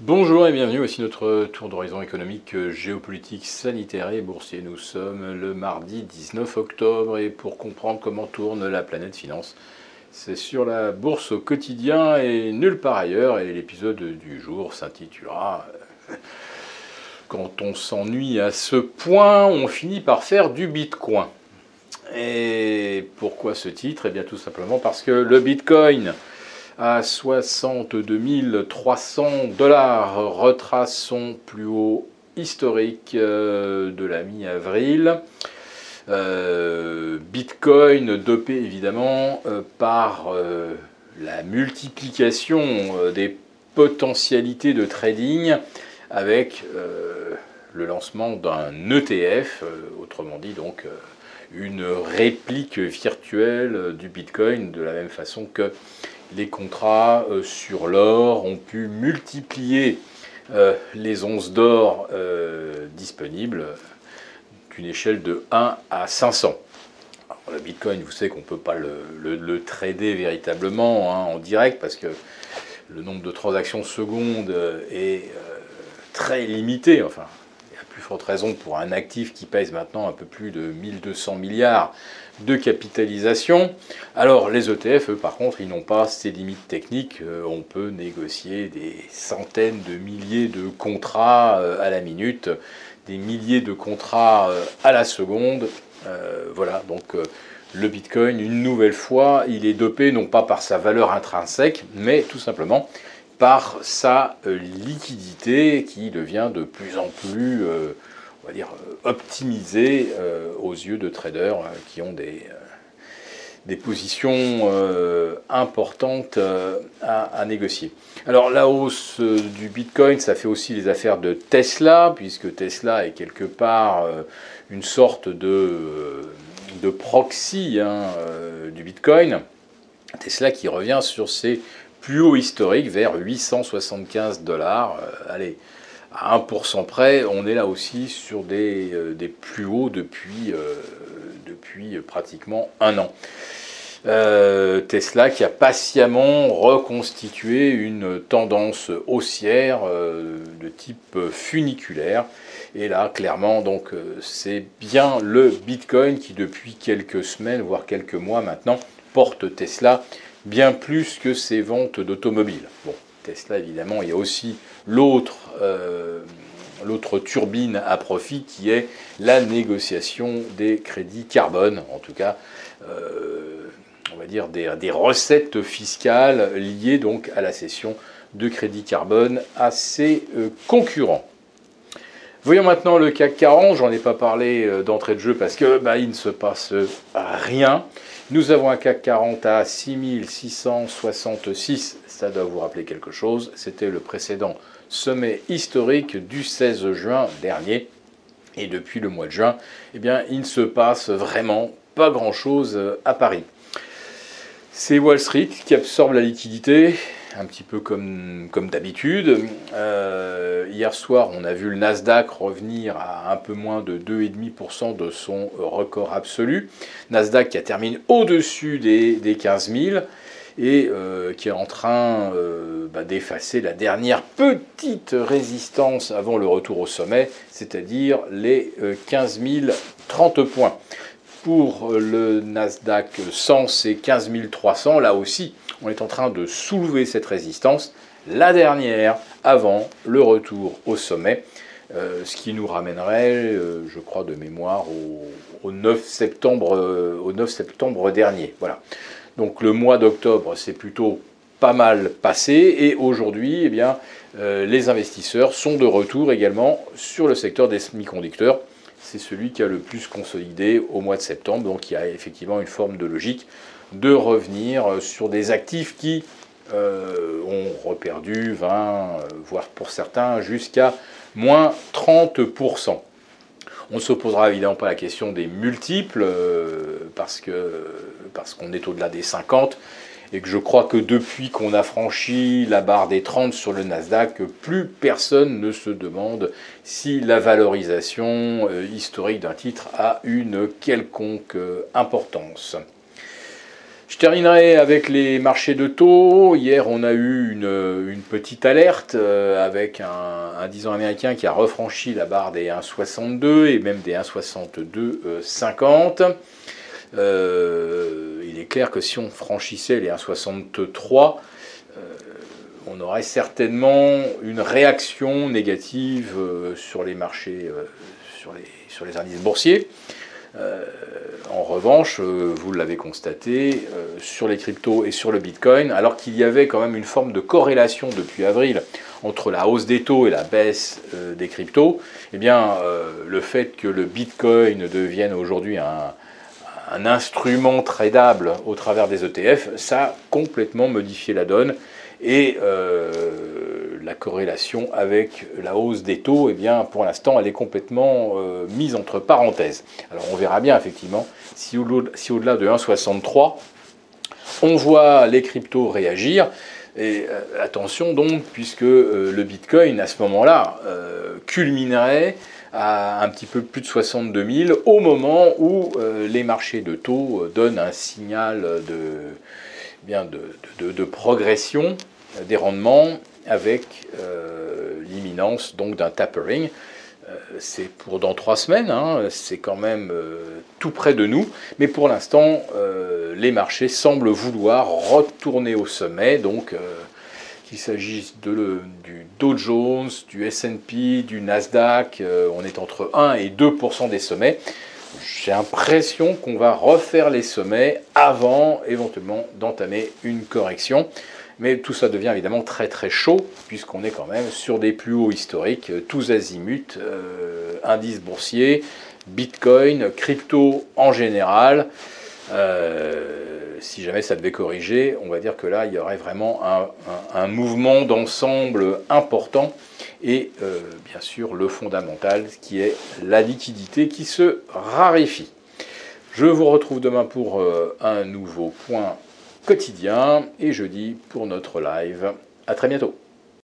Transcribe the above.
Bonjour et bienvenue, voici notre tour d'horizon économique, géopolitique, sanitaire et boursier. Nous sommes le mardi 19 octobre et pour comprendre comment tourne la planète finance, c'est sur la bourse au quotidien et nulle part ailleurs. Et l'épisode du jour s'intitulera euh, Quand on s'ennuie à ce point, on finit par faire du bitcoin. Et pourquoi ce titre? Eh bien tout simplement parce que le bitcoin à 62 300 dollars, retrace son plus haut historique euh, de la mi-avril. Euh, Bitcoin dopé évidemment euh, par la multiplication des potentialités de trading avec le lancement d'un ETF, autrement dit donc une réplique virtuelle du Bitcoin de la même façon que les contrats euh, sur l'or ont pu multiplier euh, les onces d'or euh, disponibles d'une échelle de 1 à 500. le Bitcoin, vous savez qu'on ne peut pas le, trader véritablement hein, en direct parce que le nombre de transactions secondes est très limité. Forte raison pour un actif qui pèse maintenant un peu plus de 1200 milliards de capitalisation. Alors les ETF, eux, par contre, ils n'ont pas ces limites techniques. Euh, on peut négocier des centaines de milliers de contrats euh, à la minute, des milliers de contrats euh, à la seconde. voilà, donc le Bitcoin, une nouvelle fois, il est dopé non pas par sa valeur intrinsèque, mais tout simplement par sa euh, liquidité qui devient de plus en plus, euh, euh, optimisée aux yeux de traders qui ont des, positions importantes à, négocier. Alors la hausse du Bitcoin, ça fait aussi les affaires de Tesla, puisque Tesla est quelque part une sorte de, de proxy hein, du Bitcoin. Tesla qui revient sur ses plus haut historique vers 875 dollars. Euh, allez, à 1% près, on est là aussi sur des, euh, plus hauts depuis, euh, depuis pratiquement un an. Tesla qui a patiemment reconstitué une tendance haussière de type funiculaire. Et là, clairement, donc, c'est bien le Bitcoin qui, depuis quelques semaines, voire quelques mois maintenant, porte Tesla bien plus que ses ventes d'automobiles. Bon, Tesla, évidemment, il y a aussi l'autre euh, l'autre turbine à profit qui est la négociation des crédits carbone, en tout cas, euh, on va dire des, des, recettes fiscales liées donc à la cession de crédits carbone à ses euh, concurrents. Voyons maintenant le CAC 40, j'en ai pas parlé d'entrée de jeu parce que bah, il ne se passe rien. Nous avons un CAC 40 à 6666, ça doit vous rappeler quelque chose, c'était le précédent sommet historique du 16 juin dernier. Et depuis le mois de juin, eh bien, il ne se passe vraiment pas grand-chose à Paris. C'est Wall Street qui absorbe la liquidité, un petit peu comme, d'habitude. Euh, hier soir, on a vu le Nasdaq revenir à un peu moins de 2,5% de son record absolu. Nasdaq qui a terminé au-dessus des, des 15 000 et euh, qui est en train euh, bah, d'effacer la dernière petite résistance avant le retour au sommet, c'est-à-dire les 15 030 points. Pour le Nasdaq 100, c'est 15 300, là aussi on est en train de soulever cette résistance, la dernière avant le retour au sommet, euh, ce qui nous ramènerait, euh, je crois de mémoire, au, 9 septembre, euh, au 9 septembre dernier. Voilà. Donc le mois d'octobre, c'est plutôt pas mal passé et aujourd'hui, eh les investisseurs sont de retour également sur le secteur des semi-conducteurs. C'est celui qui a le plus consolidé au mois de septembre, donc il y a effectivement une forme de logique de revenir sur des actifs qui euh, ont reperdu 20, euh, voire pour certains jusqu'à moins 30%. On ne se posera évidemment pas la question des multiples euh, parce que parce qu'on est au-delà des 50 et que je crois que depuis qu'on a franchi la barre des 30 sur le Nasdaq, plus personne ne se demande si la valorisation historique d'un titre a une quelconque importance. Je terminerai avec les marchés de taux. Hier, on a eu une, petite alerte euh, avec un, un, 10 ans américain qui a refranchi la barre des 1,62 et même des 1,62,50. Euh, il est clair que si on franchissait les 1,63, euh, on aurait certainement une réaction négative sur les marchés, sur les indices boursiers. Euh, en revanche, euh, vous l'avez constaté, euh, sur les cryptos et sur le Bitcoin, alors qu'il y avait quand même une forme de corrélation depuis avril entre la hausse des taux et la baisse des cryptos, eh bien, le fait que le Bitcoin devienne aujourd'hui un, un instrument tradable au travers des ETF, ça a complètement modifié la donne. Et la corrélation avec la hausse des taux, eh bien, pour l'instant, elle est complètement euh, mise entre parenthèses. Alors, on verra bien, effectivement, si au-delà de 1,63, on voit les cryptos réagir. Et euh, attention donc, puisque euh, le Bitcoin, à ce moment-là, culminerait à un petit peu plus de 62 000 au moment où les marchés de taux donnent un signal de, bien de progression des rendements avec euh, l'imminence donc d'un tapering. Euh, c'est pour dans trois semaines, hein, c'est quand même euh, tout près de nous, mais pour l'instant, les marchés semblent vouloir retourner au sommet, donc qu'il s'agisse du Dow Jones, du S&P, du Nasdaq, on est entre 1 et 2% des sommets. J'ai l'impression qu'on va refaire les sommets avant éventuellement d'entamer une correction. Mais tout ça devient évidemment très très chaud, puisqu'on est quand même sur des plus hauts historiques, euh, tous azimuts, euh, indices boursiers, bitcoin, crypto en général. Euh, si jamais ça devait corriger, on va dire que là, il y aurait vraiment un, mouvement d'ensemble important et bien sûr le fondamental qui est la liquidité qui se raréfie. Je vous retrouve demain pour un nouveau point quotidien et jeudi pour notre live. À très bientôt.